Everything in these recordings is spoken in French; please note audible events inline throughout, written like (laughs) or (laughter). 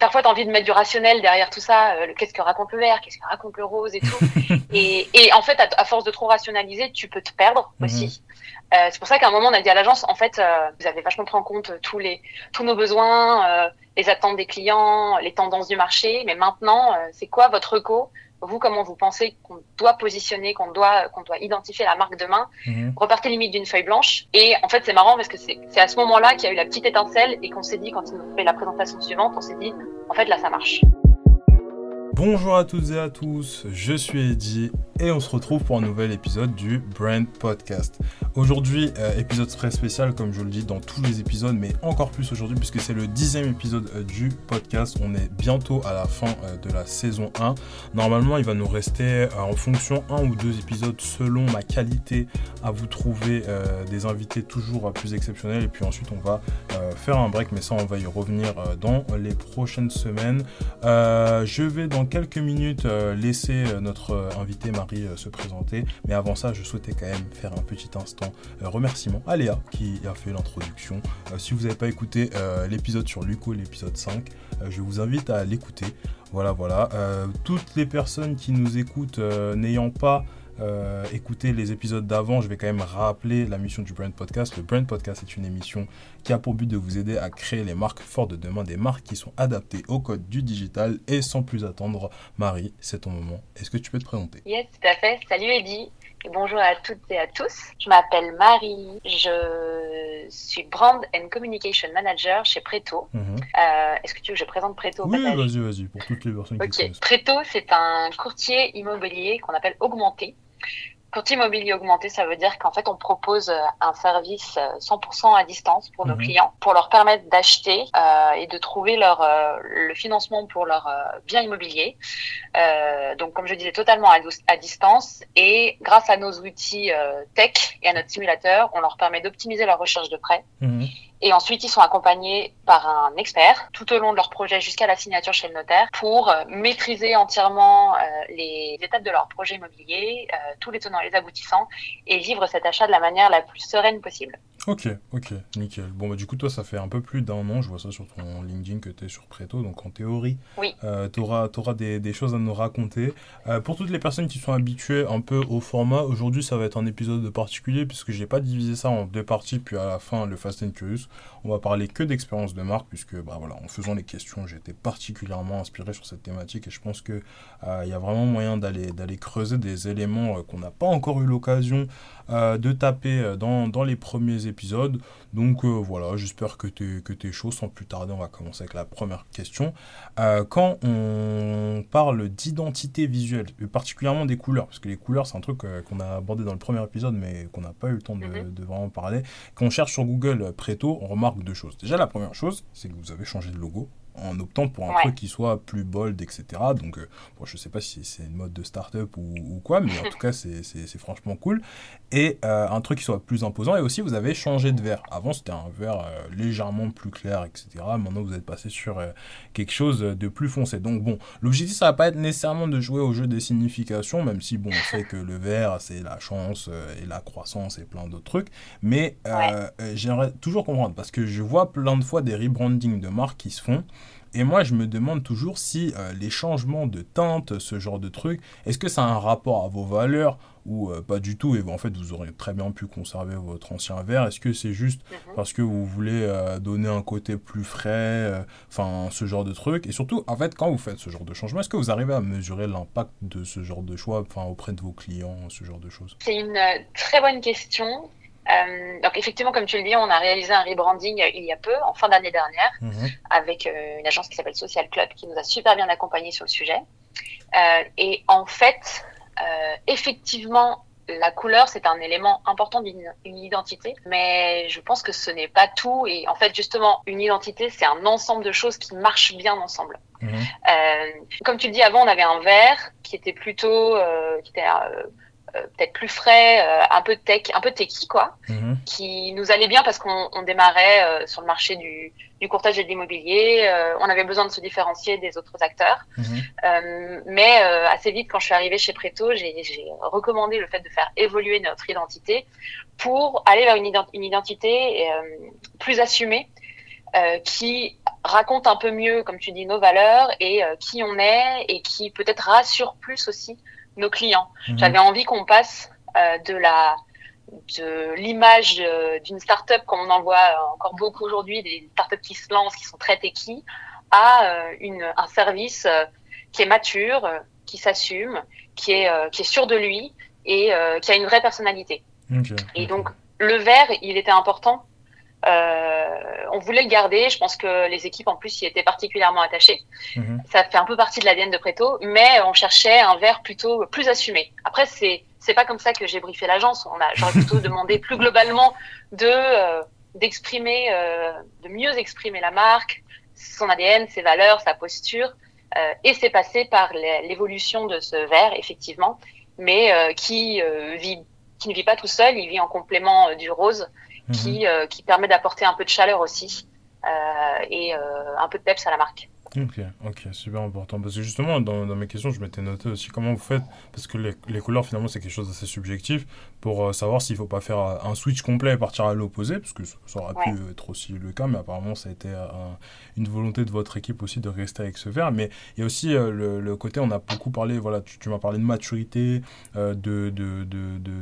parfois, tu as envie de mettre du rationnel derrière tout ça. Euh, qu'est-ce que raconte le vert Qu'est-ce que raconte le rose et tout. (laughs) et, et, en fait, à, force de trop rationaliser, tu peux te perdre mhm. aussi. Euh, c'est pour ça qu'à un moment, on a dit à l'agence, en fait, euh, vous avez vachement pris en compte tous les tous nos besoins, les attentes des clients, les tendances du marché. Mais maintenant, c'est quoi votre reco vous, comment vous pensez qu'on doit positionner, qu'on doit, qu'on doit identifier la marque demain mhm. Repartez limite d'une feuille blanche. Et en fait, c'est marrant parce que c'est à ce moment-là qu'il y a eu la petite étincelle et qu'on s'est dit, quand il nous fait la présentation suivante, on s'est dit, en fait, là, ça marche. Bonjour à toutes et à tous, je suis Eddy et on se retrouve pour un nouvel épisode du Brand Podcast. Aujourd'hui, euh, épisode très spécial comme je le dis dans tous les épisodes, mais encore plus aujourd'hui puisque c'est le dixième épisode euh, du podcast. On est bientôt à la fin euh, de la saison 1. Normalement, il va nous rester en fonction un ou deux épisodes selon ma qualité à vous trouver des invités toujours plus exceptionnels et puis ensuite on va faire un break, mais ça on va y revenir dans les prochaines semaines. je vais dans quelques minutes euh, laisser euh, notre euh, invité Marie se présenter. Mais avant ça, je souhaitais quand même faire un petit instant remerciement à Léa qui a fait l'introduction. si vous n'avez pas écouté l'épisode sur Luco, l'épisode 5, je vous invite à l'écouter. Voilà, voilà. toutes les personnes qui nous écoutent n'ayant pas euh, écouter les épisodes d'avant, je vais quand même rappeler la mission du Brand Podcast. Le Brand Podcast est une émission qui a pour but de vous aider à créer les marques fortes de demain, des marques qui sont adaptées au code du digital. Et sans plus attendre, Marie, c'est ton moment. Est-ce que tu peux te présenter? Yes, tout à fait. Salut Eddy. Et bonjour à toutes et à tous. Je m'appelle Marie. Je suis Brand and Communication Manager chez Preto. Mhm. Euh, est-ce que tu veux que je présente Preto Oui, vas-y, vas-y, pour toutes les personnes qui connaissent. Preto, c'est un courtier immobilier qu'on appelle augmenté. Courtier immobilier augmenté, ça veut dire qu'en fait, on propose euh, un service 100% euh, à distance pour nos mhm. clients, pour leur permettre d'acheter euh, et de trouver leur euh, le financement pour leur bien immobilier. Donc, comme je disais, totalement à, à, distance. Et grâce à nos outils tech et à notre simulateur, on leur permet d'optimiser leur recherche de prêt. Mhm. Et ensuite, ils sont accompagnés par un expert tout au long de leur projet jusqu'à la signature chez le notaire pour euh, maîtriser entièrement euh, les étapes de leur projet immobilier, euh, tous les tenants et les aboutissants, et vivre cet achat de la manière la plus sereine possible. Ok, ok, nickel. Bon, bah, du coup, toi, ça fait un peu plus d'un an, je vois ça sur ton LinkedIn que tu es sur Preto, donc en théorie, oui. euh, tu auras, des, des, choses à nous raconter. Euh, pour toutes les personnes qui sont habituées un peu au format, aujourd'hui, ça va être un épisode particulier, puisque j'ai pas divisé ça en deux parties, puis à la fin, le Fast and Curious. On va parler que d'expérience de marque, puisque, bah voilà, en faisant les questions, été particulièrement inspiré sur cette thématique, et je pense qu'il euh, y a vraiment moyen d'aller creuser des éléments qu'on n'a pas encore eu l'occasion euh, de taper euh, dans, dans, les premiers épisodes. Donc euh, voilà, j'espère que tu que es chaud. Sans plus tarder, on va commencer avec la première question. quand on parle d'identité visuelle, et particulièrement des couleurs, parce que les couleurs, c'est un truc qu'on a abordé dans le premier épisode, mais qu'on n'a pas eu le temps de, mhm. de, vraiment parler. Quand on cherche sur Google Préto, on remarque deux choses. Déjà, la première chose, c'est que vous avez changé de logo en optant pour un truc qui soit plus bold, etc. Donc, euh, bon, je sais pas si c'est une mode de start-up ou, ou, quoi, mais en (laughs) tout cas, c'est franchement cool. Et euh, un truc qui soit plus imposant. Et aussi, vous avez changé de verre. Avant, c'était un verre euh, légèrement plus clair, etc. Maintenant, vous êtes passé sur quelque chose de plus foncé. Donc, bon, l'objectif, ça va pas être nécessairement de jouer au jeu des significations, même si, bon, on sait que le verre, c'est la chance et la croissance et plein d'autres trucs. Mais j'aimerais toujours comprendre, parce que je vois plein de fois des rebrandings de marques qui se font. Et moi, je me demande toujours si euh, les changements de teinte, ce genre de truc, est-ce que ça a un rapport à vos valeurs ou euh, pas du tout et en fait vous aurez très bien pu conserver votre ancien verre. Est-ce que c'est juste mhm. parce que vous voulez euh, donner un côté plus frais enfin ce genre de truc? Et surtout en fait quand vous faites ce genre de changement est-ce que vous arrivez à mesurer l'impact de ce genre de choix auprès de vos clients ce genre de choses? C'est une très bonne question euh, donc effectivement, comme tu le dis, on a réalisé un rebranding il y a peu, en fin d'année dernière, mhm. avec euh, une agence qui s'appelle Social Club, qui nous a super bien accompagnés sur le sujet. Euh, et en fait, effectivement, la couleur, c'est un élément important d'une identité, mais je pense que ce n'est pas tout. Et en fait, justement, une identité, c'est un ensemble de choses qui marchent bien ensemble. Mhm. comme tu le dis, avant, on avait un verre qui était plutôt, qui était euh, peut-être plus frais, euh, un peu tech, un peu techy quoi, mhm. qui nous allait bien parce qu'on démarrait euh, sur le marché du, du courtage et de l'immobilier. on avait besoin de se différencier des autres acteurs, mhm. mais assez vite quand je suis arrivée chez Preto, j'ai recommandé le fait de faire évoluer notre identité pour aller vers une identité plus assumée qui raconte un peu mieux, comme tu dis, nos valeurs et qui on est et qui peut-être rassure plus aussi nos clients. Mhm. J'avais envie qu'on passe de la de l'image d'une start-up comme on en voit encore beaucoup aujourd'hui, des start-up qui se lancent, qui sont très techy, à une, un service qui est mature, qui s'assume, qui est, qui est sûr de lui et qui a une vraie personnalité. Et donc, le vert, il était important. Euh, on voulait le garder. Je pense que les équipes, en plus, y étaient particulièrement attachées. Mhm. Ça fait un peu partie de l'ADN de Preto, mais on cherchait un vert plutôt plus assumé. Après, c'est c'est pas comme ça que j'ai briefé l'agence. On a, j'aurais plutôt (laughs) demandé plus globalement de euh, d'exprimer, euh, de mieux exprimer la marque, son ADN, ses valeurs, sa posture. Euh, et c'est passé par l'évolution de ce vert, effectivement, mais euh, qui vit qui ne vit pas tout seul, il vit en complément euh, du rose, qui, mhm. euh, qui permet d'apporter un peu de chaleur aussi euh, et un peu de peps à la marque. Ok, ok, super important. Parce que justement, dans, dans mes questions, je m'étais noté aussi comment vous faites, parce que les, les couleurs, finalement, c'est quelque chose d'assez subjectif, pour euh, savoir s'il ne faut pas faire euh, un switch complet et partir à l'opposé, parce que ça aurait pu être aussi le cas, mais apparemment, ça a été euh, une volonté de votre équipe aussi de rester avec ce vert. Mais il y a aussi le, le, côté, on a beaucoup parlé, voilà, tu, tu m'as parlé de maturité, de, de,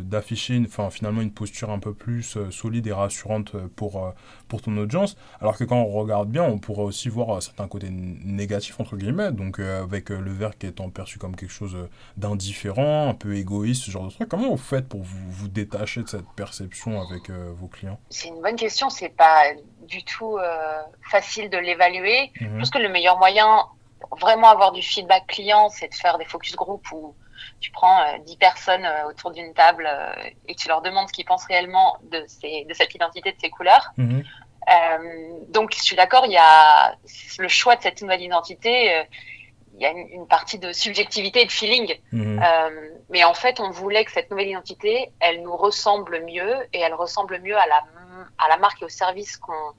d'afficher de, enfin, finalement une posture un peu plus solide et rassurante pour, pour ton audience, alors que quand on regarde bien, on pourrait aussi voir certains côtés négatif entre guillemets, donc euh, avec euh, le verre qui étant perçu comme quelque chose euh, d'indifférent, un peu égoïste, ce genre de truc. Comment vous faites pour vous, vous détacher de cette perception avec vos clients? C'est une bonne question, c'est pas du tout facile de l'évaluer. Mhm. Je pense que le meilleur moyen vraiment avoir du feedback client, c'est de faire des focus group où tu prends 10 personnes autour d'une table et tu leur demandes ce qu'ils pensent réellement de, ces, de cette identité, de ces couleurs. Mhm. Euh, donc, je suis d'accord, il y a le choix de cette nouvelle identité. Euh, il y a une, partie de subjectivité et de feeling. Mhm. Euh, mais en fait, on voulait que cette nouvelle identité, elle nous ressemble mieux et elle ressemble mieux à la, à la marque et au service qu'on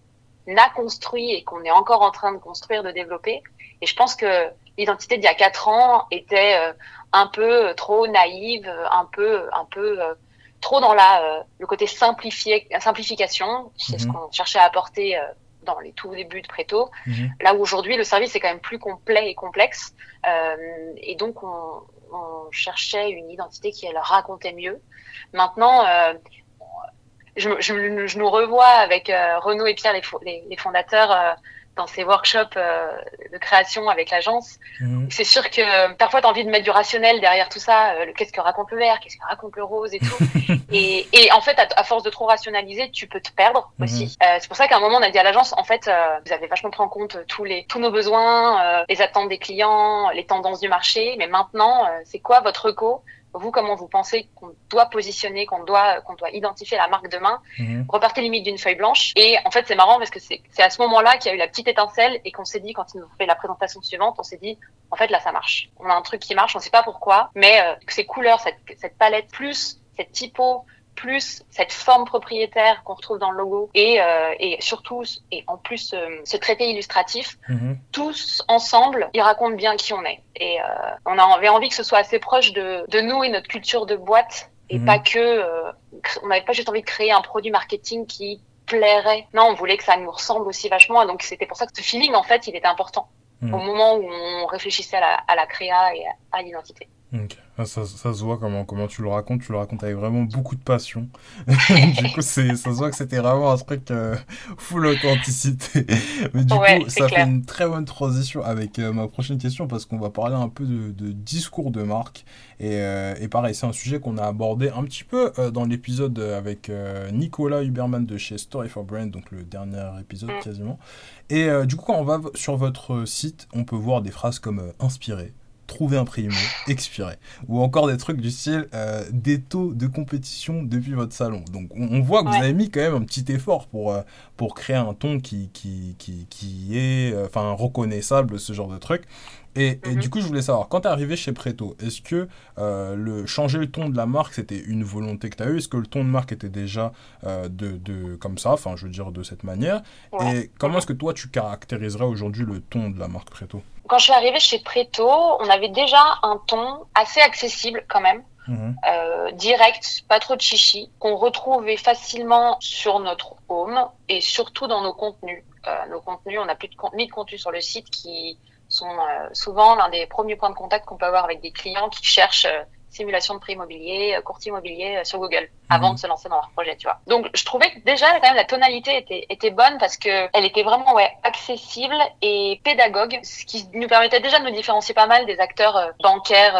a construit et qu'on est encore en train de construire, de développer. Et je pense que l'identité d'il y a quatre ans était euh, un peu trop naïve, un peu, un peu trop dans la, euh, le côté simplifié, simplification, c'est ce mhm. qu'on cherchait à apporter euh, dans les tout débuts de Préto. Mhm. Là où aujourd'hui, le service est quand même plus complet et complexe. Euh, et donc, on, on, cherchait une identité qui, elle, racontait mieux. Maintenant, euh, je, je, je, nous revois avec Renaud et Pierre, les, les fondateurs, dans ces workshops euh, de création avec l'agence. Mhm. C'est sûr que parfois, tu as envie de mettre du rationnel derrière tout ça. Euh, qu'est-ce que raconte le vert Qu'est-ce que raconte le rose et tout. (laughs) et, et, en fait, à, force de trop rationaliser, tu peux te perdre mhm. aussi. Euh, c'est pour ça qu'à un moment, on a dit à l'agence, en fait, vous avez vachement pris en compte tous, les, tous nos besoins, les attentes des clients, les tendances du marché. Mais maintenant, c'est quoi votre reco? Vous, comment vous pensez qu'on doit positionner, qu'on doit, qu'on doit identifier la marque demain, mhm. repartez limite d'une feuille blanche. Et en fait, c'est marrant parce que c'est à ce moment-là qu'il y a eu la petite étincelle et qu'on s'est dit, quand ils nous ont fait la présentation suivante, on s'est dit, en fait, là, ça marche. On a un truc qui marche, on sait pas pourquoi, mais euh, ces couleurs, cette, cette palette, plus cette typo, plus cette forme propriétaire qu'on retrouve dans le logo et, euh, et surtout et en plus euh, ce traité illustratif, mhm. tous ensemble, ils racontent bien qui on est. Et euh, on avait envie que ce soit assez proche de, de nous et notre culture de boîte et mhm. pas que on n'avait pas juste envie de créer un produit marketing qui plairait. Non, on voulait que ça nous ressemble aussi vachement. Donc c'était pour ça que ce feeling en fait, il était important mhm. au moment où on réfléchissait à la, à la créa et à l'identité. Ok, ah, ça, ça, se voit comment, comment tu le racontes, tu le racontes avec vraiment beaucoup de passion. (laughs) du coup, ça se voit que c'était vraiment un truc euh, full authenticité. Mais du coup, ça fait une très bonne transition avec euh, ma prochaine question parce qu'on va parler un peu de, de discours de marque. Et, euh, et pareil, c'est un sujet qu'on a abordé un petit peu dans l'épisode avec Nicolas Huberman de chez Story for Brand, donc le dernier épisode mm. quasiment. Et du coup, quand on va sur votre site, on peut voir des phrases comme inspiré, trouver un primo, expirer. Ou encore des trucs du style euh, des taux de compétition depuis votre salon. Donc on, voit que vous avez mis quand même un petit effort pour, euh, pour créer un ton qui, qui, qui, qui est euh, enfin reconnaissable, ce genre de truc. Et, et, mhm. du coup, je voulais savoir, quand tu es arrivé chez Preto, est-ce que le, changer le ton de la marque, c'était une volonté que tu as eue? Est-ce que le ton de marque était déjà de, de, comme ça, enfin, je veux dire, de cette manière Et comment est-ce que toi, tu caractériserais aujourd'hui le ton de la marque Preto? Quand je suis arrivée chez Preto, on avait déjà un ton assez accessible quand même. Mhm. Euh, direct, pas trop de chichi, qu'on retrouvait facilement sur notre home et surtout dans nos contenus. nos contenus, on n'a plus de contenu de contenu sur le site qui sont souvent l'un des premiers points de contact qu'on peut avoir avec des clients qui cherchent simulation de prix immobilier, euh, courtier immobilier euh, sur Google avant mhm. de se lancer dans leur projet, tu vois. Donc je trouvais que déjà quand même la tonalité était était bonne parce que elle était vraiment ouais accessible et pédagogue, ce qui nous permettait déjà de nous différencier pas mal des acteurs euh, bancaires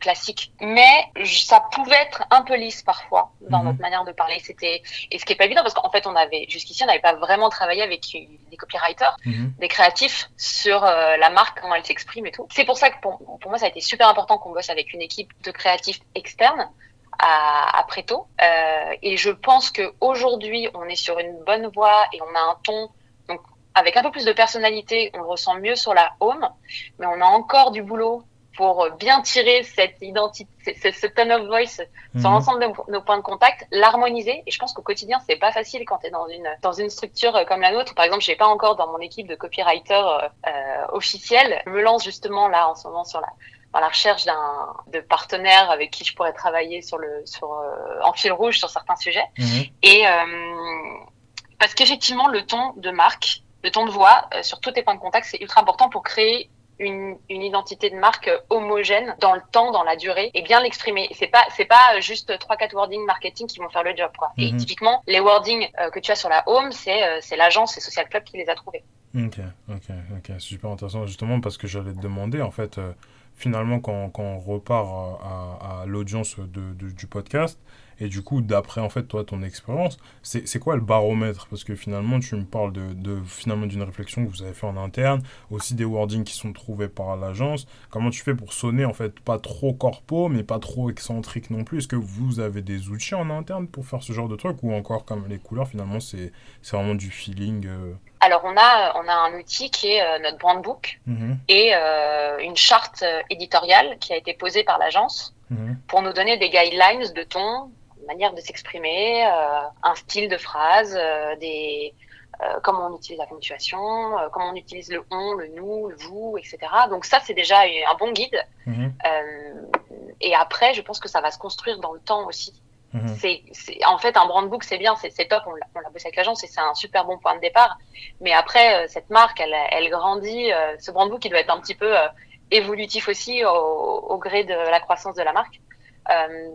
classiques. Mais ça pouvait être un peu lisse parfois dans mhm. notre manière de parler. C'était et ce qui est pas évident parce qu'en fait on avait jusqu'ici on n'avait pas vraiment travaillé avec des copywriters, mhm. des créatifs sur la marque comment elle s'exprime et tout. C'est pour ça que pour, pour moi ça a été super important qu'on bosse avec une équipe de créatif externe à, à Préto. Euh, et je pense qu'aujourd'hui, on est sur une bonne voie et on a un ton, donc avec un peu plus de personnalité, on le ressent mieux sur la home, mais on a encore du boulot pour bien tirer cette identité, ce, tone of voice sur mhm. l'ensemble de nos points de contact, l'harmoniser. Et je pense qu'au quotidien, c'est pas facile quand tu es dans une, dans une structure comme la nôtre. Par exemple, je n'ai pas encore dans mon équipe de copywriter euh, euh, officiel. Je me lance justement là en ce moment sur la, dans la recherche d'un de partenaires avec qui je pourrais travailler sur le sur euh, en fil rouge sur certains sujets mhm. et euh, parce qu'effectivement le ton de marque le ton de voix euh, sur tous tes points de contact c'est ultra important pour créer une, une, identité de marque homogène dans le temps, dans la durée, et bien l'exprimer. C'est pas c'est pas juste trois quatre wordings marketing qui vont faire le job quoi. Et mhm. typiquement les wordings que tu as sur la home, c'est c'est l'agence, c'est Social Club qui les a trouvés. Ok, ok, ok, super intéressant justement parce que j'allais te demander en fait finalement quand, quand on repart à, à, l'audience de, du podcast et du coup d'après en fait toi ton expérience c'est quoi le baromètre? Parce que finalement tu me parles de, de finalement d'une réflexion que vous avez fait en interne aussi des wordings qui sont trouvés par l'agence. Comment tu fais pour sonner en fait pas trop corpo mais pas trop excentrique non plus? Est-ce que vous avez des outils en interne pour faire ce genre de truc? Ou encore comme les couleurs finalement c'est vraiment du feeling euh, alors on a on a un outil qui est euh, notre brand book mhm. et euh, une charte euh, éditoriale qui a été posée par l'agence mhm. pour nous donner des guidelines de ton, manière de s'exprimer, un style de phrase, des comment on utilise la ponctuation, comment on utilise le on, le nous, le vous, etc. Donc ça c'est déjà un bon guide. Mhm. et après je pense que ça va se construire dans le temps aussi. Mhm. C'est, en fait un brand book c'est bien, c'est, top, on l'a, bossé avec l'agence et c'est un super bon point de départ. Mais après euh, cette marque, elle, elle grandit. Euh, ce brand book il doit être un petit peu euh, évolutif aussi au, au, gré de la croissance de la marque.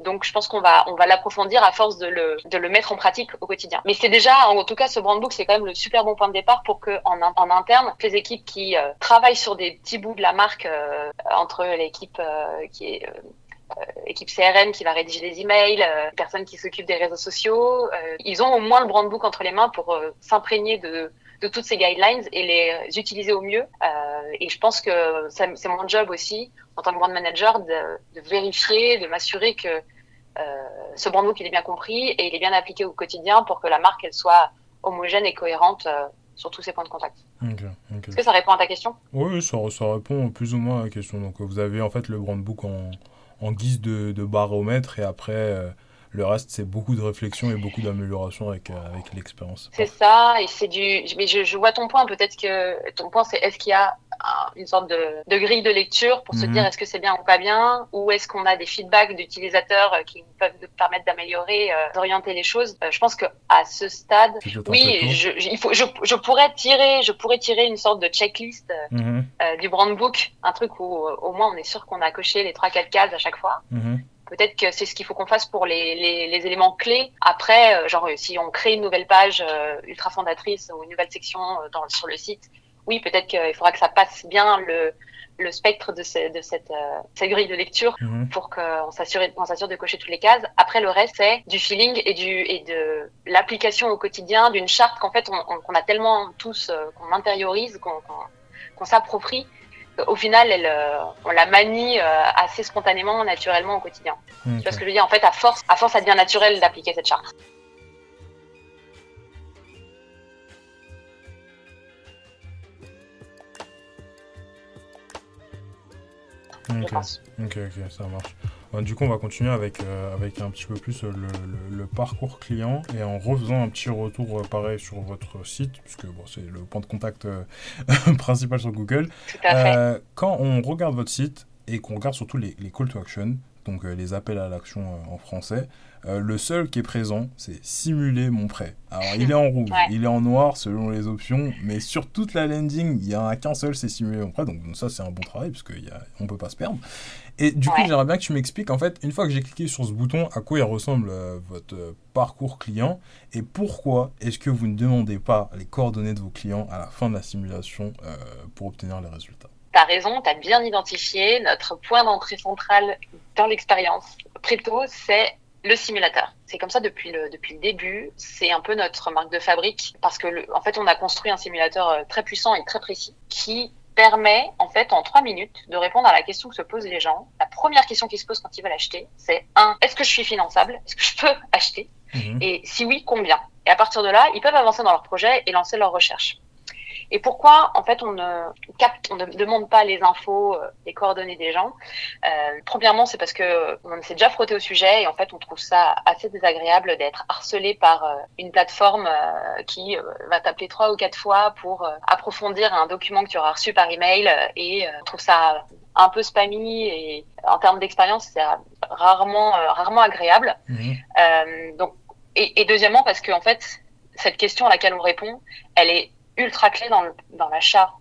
donc je pense qu'on va on va l'approfondir à force de le de le mettre en pratique au quotidien. Mais c'est déjà en tout cas ce brand book c'est quand même le super bon point de départ pour que en, en interne les équipes qui travaillent sur des petits bouts de la marque entre l'équipe qui est euh, équipe CRM qui va rédiger des emails, euh, personnes qui s'occupent des réseaux sociaux. Euh, ils ont au moins le brand book entre les mains pour s'imprégner de, de toutes ces guidelines et les utiliser au mieux. et je pense que c'est mon job aussi, en tant que brand manager, de, de vérifier, de m'assurer que ce brand book il est bien compris et il est bien appliqué au quotidien pour que la marque elle soit homogène et cohérente sur tous ces points de contact. Est-ce que ça répond à ta question? Oui, ça, ça, répond plus ou moins à la question. Donc vous avez en fait le brand book en, en guise de, baromètre et après euh, le reste c'est beaucoup de réflexion et beaucoup d'amélioration avec, euh, avec l'expérience. C'est ça et c'est du mais je, je, vois ton point peut-être que ton point c'est est-ce qu'il y a une sorte de, de, grille de lecture pour se mhm. dire est-ce que c'est bien ou pas bien ou est-ce qu'on a des feedbacks d'utilisateurs euh, qui peuvent nous permettre d'améliorer d'orienter les choses je pense que à ce stade oui je, il faut je, je, pourrais tirer je pourrais tirer une sorte de checklist mhm. du brand book un truc où au moins on est sûr qu'on a coché les trois quatre cases à chaque fois mhm. Peut-être que c'est ce qu'il faut qu'on fasse pour les, les, les, éléments clés. Après, euh, genre si on crée une nouvelle page euh, ultra fondatrice ou une nouvelle section euh, dans, sur le site, oui, peut-être qu'il faudra que ça passe bien le, le spectre de, de cette, cette, grille de lecture mhm. pour qu'on s'assure, on de cocher toutes les cases. Après, le reste, c'est du feeling et, du, et de l'application au quotidien d'une charte qu'en fait, on, qu'on a tellement tous, qu'on intériorise, qu'on, qu'on s'approprie au final, elle, euh, on la manie euh, assez spontanément, naturellement au quotidien. Tu vois ce que je veux dire? En fait, à force, à force, ça devient naturel d'appliquer cette charte. Ok, ok, ok, ça marche. Bah, du coup, on va continuer avec, euh, avec un petit peu plus le, le, parcours client et en refaisant un petit retour euh, pareil sur votre site, puisque bon, c'est le point de contact euh, (laughs) principal sur Google. Tout à fait. quand on regarde votre site et qu'on regarde surtout les, les call to action, donc les appels à l'action en français. le seul qui est présent, c'est simuler mon prêt. Alors, il est en rouge, (laughs) il est en noir selon les options, mais sur toute la landing, il n'y en a qu'un seul, c'est simuler mon prêt. Donc, ça, c'est un bon travail, parce qu'on ne peut pas se perdre. Et du coup, j'aimerais bien que tu m'expliques, en fait, une fois que j'ai cliqué sur ce bouton, à quoi il ressemble euh, votre euh, parcours client et pourquoi est-ce que vous ne demandez pas les coordonnées de vos clients à la fin de la simulation euh, pour obtenir les résultats? Tu as raison, tu as bien identifié notre point d'entrée central dans l'expérience. Preto, c'est le simulateur. C'est comme ça depuis le, depuis le début. C'est un peu notre marque de fabrique parce que, en fait, on a construit un simulateur très puissant et très précis qui permet, en fait, en trois minutes, de répondre à la question que se posent les gens. La première question qui se pose quand ils veulent acheter, c'est un, est-ce que je suis finançable? Est-ce que je peux acheter? Mhm. Et si oui, combien? Et à partir de là, ils peuvent avancer dans leur projet et lancer leur recherche. Et pourquoi, en fait, on ne capte, on ne demande pas les infos, euh, les coordonnées des gens euh, Premièrement, c'est parce que on s'est déjà frotté au sujet et en fait, on trouve ça assez désagréable d'être harcelé par euh, une plateforme qui va t'appeler trois ou quatre fois pour approfondir un document que tu auras reçu par email et on trouve ça un peu spammy et en termes d'expérience, c'est rarement rarement agréable. Mmh. donc et, et deuxièmement parce que en fait, cette question à laquelle on répond, elle est ultra clé dans, dans l'achat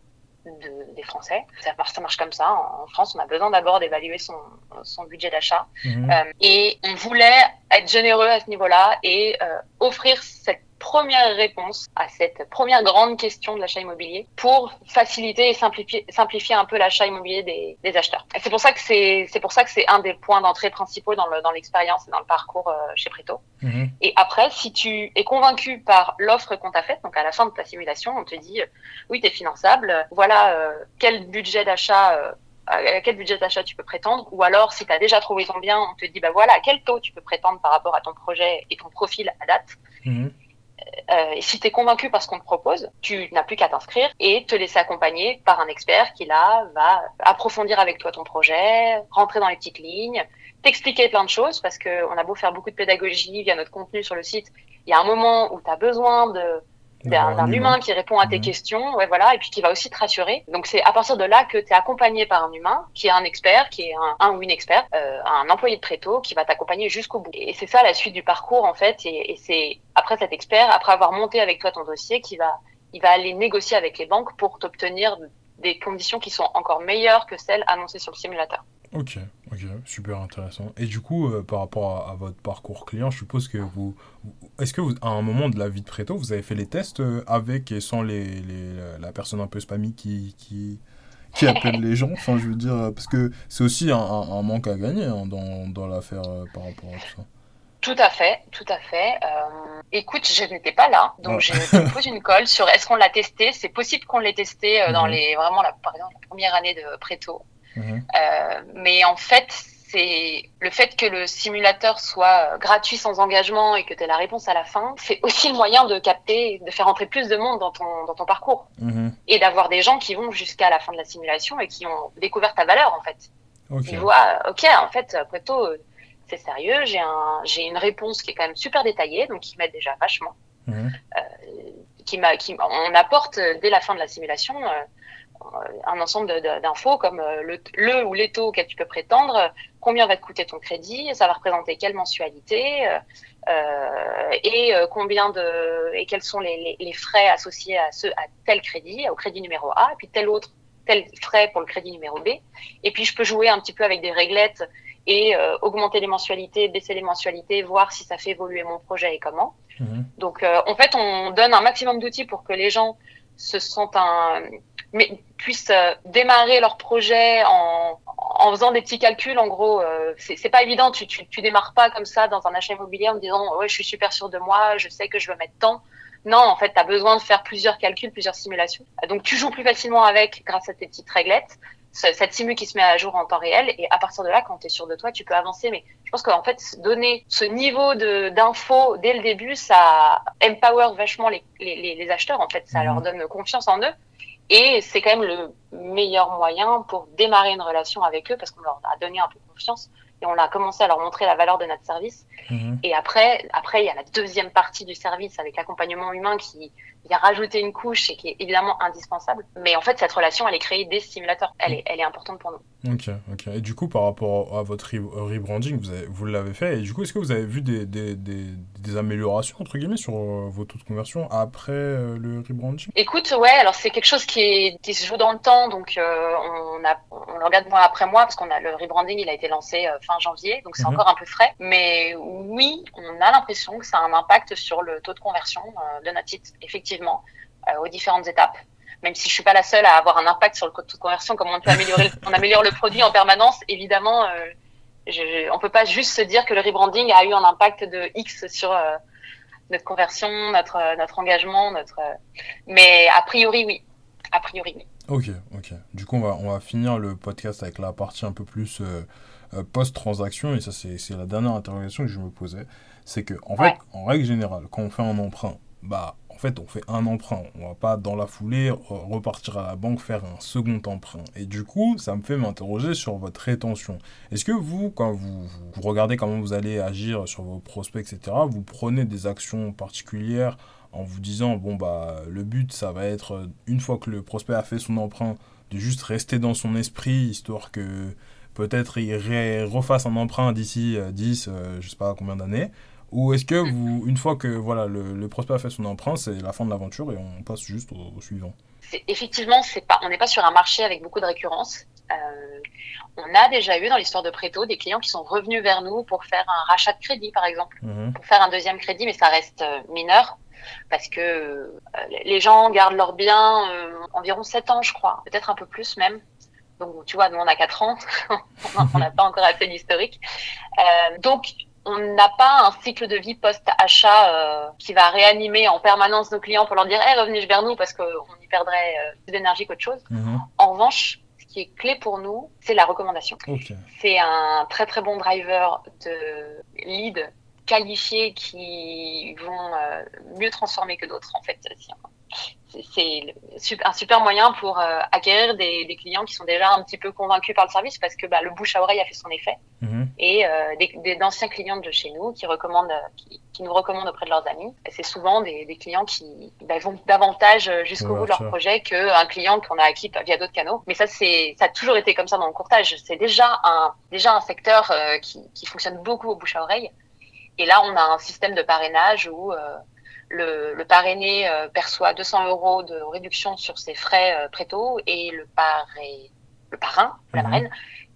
de, des Français. Ça marche, ça marche comme ça. En, France, on a besoin d'abord d'évaluer son, son budget d'achat. Mhm. Euh, et on voulait être généreux à ce niveau-là et euh, offrir cette première réponse à cette première grande question de l'achat immobilier pour faciliter et simplifier, simplifier un peu l'achat immobilier des, des acheteurs. Et c'est pour ça que c'est c'est pour ça que c'est un des points d'entrée principaux dans le dans l'expérience et dans le parcours euh, chez Preto. Mhm. Et après, si tu es convaincu par l'offre qu'on t'a faite, donc à la fin de ta simulation, on te dit euh, oui, tu es finançable, voilà euh, quel budget d'achat à quel budget d'achat tu peux prétendre, ou alors si tu as déjà trouvé ton bien, on te dit bah voilà, à quel taux tu peux prétendre par rapport à ton projet et ton profil à date. Mhm. Euh, si tu es convaincu par ce qu'on te propose, tu n'as plus qu'à t'inscrire et te laisser accompagner par un expert qui là va approfondir avec toi ton projet, rentrer dans les petites lignes, t'expliquer plein de choses parce que on a beau faire beaucoup de pédagogie via notre contenu sur le site, il y a un moment où tu as besoin de d'un humain qui répond à tes questions, ouais, voilà, et puis qui va aussi te rassurer. Donc c'est à partir de là que tu es accompagné par un humain qui est un expert, qui est un, un ou une experte, euh, un employé de préto qui va t'accompagner jusqu'au bout. Et c'est ça la suite du parcours en fait. Et, et c'est après cet expert, après avoir monté avec toi ton dossier, qui va, il va aller négocier avec les banques pour t'obtenir des conditions qui sont encore meilleures que celles annoncées sur le simulateur. Ok, ok, super intéressant. Et du coup, euh, par rapport à, votre parcours client, je suppose que vous, est-ce que vous, à un moment de la vie de Préto, vous avez fait les tests euh, avec et sans les, les la personne un peu spammy qui, qui, qui appelle les gens? Enfin, je veux dire, euh, parce que c'est aussi un, un, manque à gagner hein, dans, dans l'affaire par rapport à tout ça. Tout à fait, tout à fait. Euh, écoute, je n'étais pas là, donc je te pose une colle sur est-ce qu'on l'a testé? C'est possible qu'on l'ait testé dans les vraiment la, par exemple la première année de Préto. Mhm. Euh, mais en fait, c'est le fait que le simulateur soit gratuit sans engagement et que tu aies la réponse à la fin, c'est aussi le moyen de capter, de faire entrer plus de monde dans ton, dans ton parcours mhm. et d'avoir des gens qui vont jusqu'à la fin de la simulation et qui ont découvert ta valeur en fait. Ils voient, ok, en fait, Preto, c'est sérieux, j'ai un, j'ai une réponse qui est quand même super détaillée, donc qui m'aide déjà vachement. Mhm. Euh, qui m'a, qui, on apporte dès la fin de la simulation euh, un ensemble d'infos comme euh, le, le, ou les taux auxquels tu peux prétendre, combien va te coûter ton crédit, ça va représenter quelle mensualité euh, euh, et combien de et quels sont les, les, frais associés à ce à tel crédit, au crédit numéro A, et puis tel autre tel frais pour le crédit numéro B. Et puis je peux jouer un petit peu avec des réglettes et augmenter les mensualités, baisser les mensualités, voir si ça fait évoluer mon projet et comment. Mmh. Donc en fait, on donne un maximum d'outils pour que les gens se sentent un, mais puissent euh, démarrer leur projet en, en faisant des petits calculs. En gros, euh, c'est pas évident. Tu, tu, tu démarres pas comme ça dans un achat immobilier en disant ouais, je suis super sûr de moi, je sais que je veux mettre tant. Non, en fait, tu as besoin de faire plusieurs calculs, plusieurs simulations. Donc, tu joues plus facilement avec grâce à tes petites réglettes cette simu qui se met à jour en temps réel et à partir de là quand tu es sûr de toi tu peux avancer mais je pense qu'en fait donner ce niveau de d'infos dès le début ça empower vachement les, les, les acheteurs en fait ça leur mhm. donne confiance en eux et c'est quand même le meilleur moyen pour démarrer une relation avec eux parce qu'on leur a donné un peu confiance et on a commencé à leur montrer la valeur de notre service. Mhm. Et après, après, il y a la deuxième partie du service avec l'accompagnement humain qui vient rajouter une couche et qui est évidemment indispensable. Mais en fait, cette relation, elle est créée des simulateurs. Elle est, elle est importante pour nous. Ok, ok. Et du coup, par rapport à votre rebranding, vous, vous l'avez fait. Et du coup, est-ce que vous avez vu des, des, des, des améliorations, entre guillemets, sur euh, vos taux de conversion après euh, le rebranding? Écoute, ouais, alors c'est quelque chose qui, est, qui se joue dans le temps. Donc, euh, on, a, on le regarde mois après mois parce qu'on a le rebranding, il a été lancé fin janvier. Donc, c'est mhm. encore un peu frais. Mais oui, on a l'impression que ça a un impact sur le taux de conversion de notre site, effectivement, aux différentes étapes même si je suis pas la seule à avoir un impact sur le taux de conversion, comme on peut améliorer, on améliore le produit en permanence, évidemment, euh, je, on peut pas juste se dire que le rebranding a eu un impact de X sur euh, notre conversion, notre notre engagement, notre. Euh, mais a priori oui, a priori oui. Ok, ok. Du coup, on va on va finir le podcast avec la partie un peu plus euh, post-transaction et ça c'est la dernière interrogation que je me posais, c'est que en fait, en règle générale, quand on fait un emprunt, bah fait, on fait un emprunt. On va pas dans la foulée repartir à la banque faire un second emprunt. Et du coup, ça me fait m'interroger sur votre rétention. Est-ce que vous, quand vous, regardez comment vous allez agir sur vos prospects, etc., vous prenez des actions particulières en vous disant, bon, bah, le but, ça va être, une fois que le prospect a fait son emprunt, de juste rester dans son esprit, histoire que peut-être il refasse un emprunt d'ici 10, euh, euh, je sais pas combien d'années ou est-ce que vous, une fois que voilà le, prospect a fait son emprunt, c'est la fin de l'aventure et on passe juste au, suivant Effectivement, c'est pas, on n'est pas sur un marché avec beaucoup de récurrence. Euh, on a déjà eu dans l'histoire de Préto des clients qui sont revenus vers nous pour faire un rachat de crédit, par exemple, mhm. pour faire un deuxième crédit, mais ça reste euh, mineur parce que euh, les gens gardent leurs biens environ 7 ans, je crois, peut-être un peu plus même. Donc, tu vois, nous, on a 4 ans, (laughs) on n'a pas encore assez d'historique. donc, on n'a pas un cycle de vie post-achat euh, qui va réanimer en permanence nos clients pour leur dire hey, revenez vers nous parce qu'on y perdrait euh, plus d'énergie qu'autre chose. Mhm. En revanche, ce qui est clé pour nous, c'est la recommandation. C'est un très très bon driver de lead qualifiés qui vont euh, mieux transformer que d'autres en fait c'est un super moyen pour euh, acquérir des, des, clients qui sont déjà un petit peu convaincus par le service parce que bah, le bouche à oreille a fait son effet. Mhm. Et euh, des, d'anciens clients de chez nous qui recommandent, qui, qui, nous recommandent auprès de leurs amis. C'est souvent des, des, clients qui bah, vont davantage jusqu'au bout de leur projet qu'un client qu'on a acquis via d'autres canaux. Mais ça, c'est, ça a toujours été comme ça dans le courtage. C'est déjà un, déjà un secteur euh, qui, qui fonctionne beaucoup au bouche à oreille. Et là, on a un système de parrainage où le, le parrainé euh, perçoit 200 euros de réduction sur ses frais euh, préto et le, parrain, la mhm. marraine,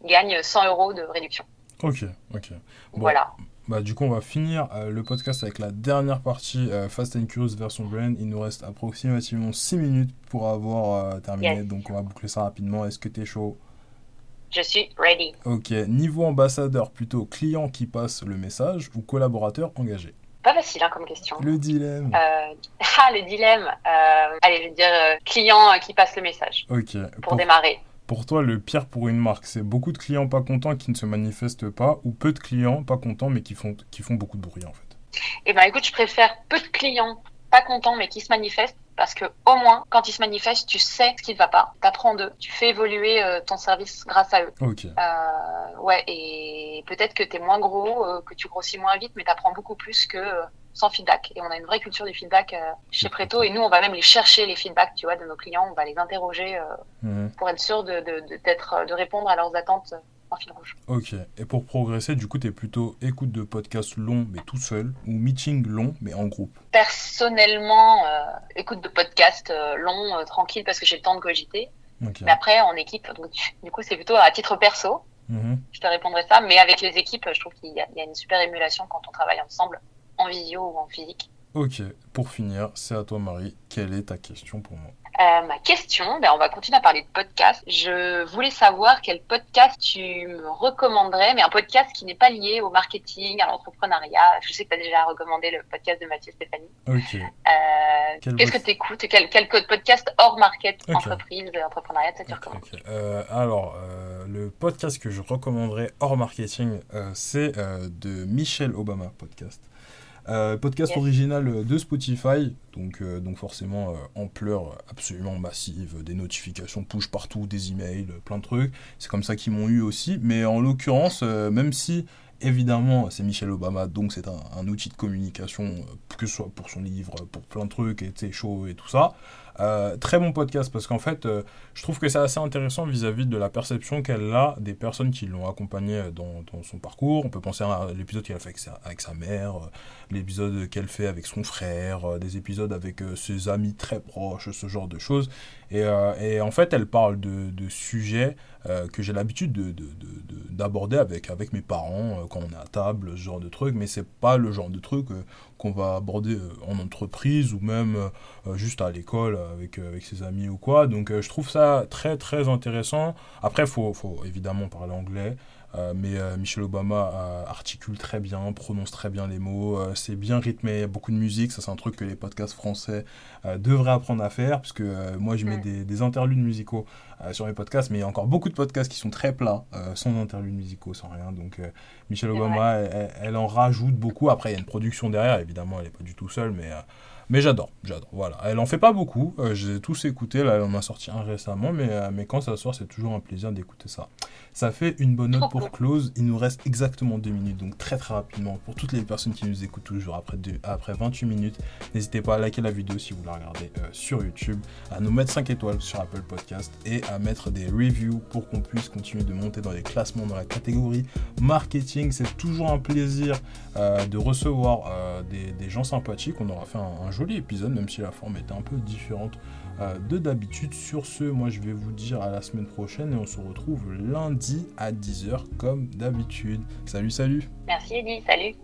gagne 100 euros de réduction. Ok, ok. voilà. Bah, du coup, on va finir euh, le podcast avec la dernière partie Fast and Curious version Brain. Il nous reste approximativement 6 minutes pour avoir terminé, donc on va boucler ça rapidement. Est-ce que tu es chaud? Je suis ready. Ok, niveau ambassadeur, plutôt client qui passe le message ou collaborateur engagé? Pas facile hein, comme question. Le dilemme. Euh, (laughs) ah, le dilemme. Euh, allez, je vais dire euh, client qui passe le message. Ok. Pour, démarrer. Pour toi, le pire pour une marque, c'est beaucoup de clients pas contents qui ne se manifestent pas ou peu de clients pas contents mais qui font, qui font beaucoup de bruit en fait Eh ben écoute, je préfère peu de clients pas contents mais qui se manifestent parce que au moins quand ils se manifestent tu sais ce qui ne va pas. T'apprends d'eux. Tu fais évoluer euh, ton service grâce à eux. Ok. Euh, ouais et peut-être que tu es moins gros euh, que tu grossis moins vite mais tu apprends beaucoup plus que sans feedback. Et on a une vraie culture du feedback chez Preto. Et nous on va même les chercher les feedbacks tu vois de nos clients. On va les interroger mhm. pour être sûr de, de, de, de répondre à leurs attentes Ok. Et pour progresser, du coup, tu es plutôt écoute de podcast long mais tout seul ou meeting long mais en groupe? Personnellement, euh, écoute de podcast euh, long, euh, tranquille parce que j'ai le temps de cogiter. Mais après, en équipe, donc, (laughs) du coup, c'est plutôt à titre perso. Mhm. Je te répondrai ça. Mais avec les équipes, je trouve qu'il y, y, a une super émulation quand on travaille ensemble, en visio ou en physique. Ok. Pour finir, c'est à toi, Marie. Quelle est ta question pour moi? Euh, ma question, ben on va continuer à parler de podcast. Je voulais savoir quel podcast tu me recommanderais, mais un podcast qui n'est pas lié au marketing, à l'entrepreneuriat. Je sais que tu as déjà recommandé le podcast de Mathieu Stéphanie. Ok. Euh, Qu'est-ce que tu écoutes quel, quel podcast hors market, entreprise, entrepreneuriat, ça okay, euh, Alors, euh, le podcast que je recommanderais hors marketing, c'est de Michelle Obama podcast. Podcast original de Spotify, donc, donc forcément ampleur absolument massive, des notifications push partout, des emails, plein de trucs. C'est comme ça qu'ils m'ont eu aussi. Mais en l'occurrence, même si Évidemment, c'est Michel Obama, donc c'est un, outil de communication, que ce soit pour son livre, pour plein de trucs, et ses shows et tout ça. Euh, très bon podcast parce qu'en fait, euh, je trouve que c'est assez intéressant vis-à-vis de la perception qu'elle a des personnes qui l'ont accompagnée dans, son parcours. On peut penser à l'épisode qu'elle a fait avec sa, mère, euh, l'épisode qu'elle fait avec son frère, des épisodes avec ses amis très proches, ce genre de choses. Et, en fait, elle parle de, sujets que j'ai l'habitude d'aborder avec, avec mes parents quand on est à table, ce genre de trucs, mais c'est pas le genre de truc qu'on va aborder en entreprise ou même juste à l'école avec, avec ses amis ou quoi. Donc je trouve ça très très intéressant. Après, il faut, faut, évidemment parler anglais. Euh, mais euh, Michelle Obama euh, articule très bien, prononce très bien les mots, c'est bien rythmé, il y a beaucoup de musique, ça c'est un truc que les podcasts français devraient apprendre à faire, puisque moi je mets des, des interludes musicaux sur mes podcasts, mais il y a encore beaucoup de podcasts qui sont très plats, sans interludes musicaux, sans rien, donc Michelle Obama, elle, elle, en rajoute beaucoup, après il y a une production derrière, évidemment elle n'est pas du tout seule, mais mais j'adore, j'adore. Voilà. Elle en fait pas beaucoup. Euh, j'ai tous écouté. Là, elle en a sorti un récemment. Mais, euh, mais quand ça sort, c'est toujours un plaisir d'écouter ça. Ça fait une bonne note pour close. Il nous reste exactement deux minutes. Donc très très rapidement. Pour toutes les personnes qui nous écoutent toujours après, après 28 minutes, n'hésitez pas à liker la vidéo si vous la regardez euh, sur YouTube. À nous mettre 5 étoiles sur Apple Podcast. Et à mettre des reviews pour qu'on puisse continuer de monter dans les classements dans la catégorie marketing. C'est toujours un plaisir de recevoir des, des, gens sympathiques. On aura fait un, un joli épisode, même si la forme était un peu différente euh, de d'habitude. Sur ce, moi je vais vous dire à la semaine prochaine et on se retrouve lundi à 10h comme d'habitude. Salut, salut. Merci Eddie, salut.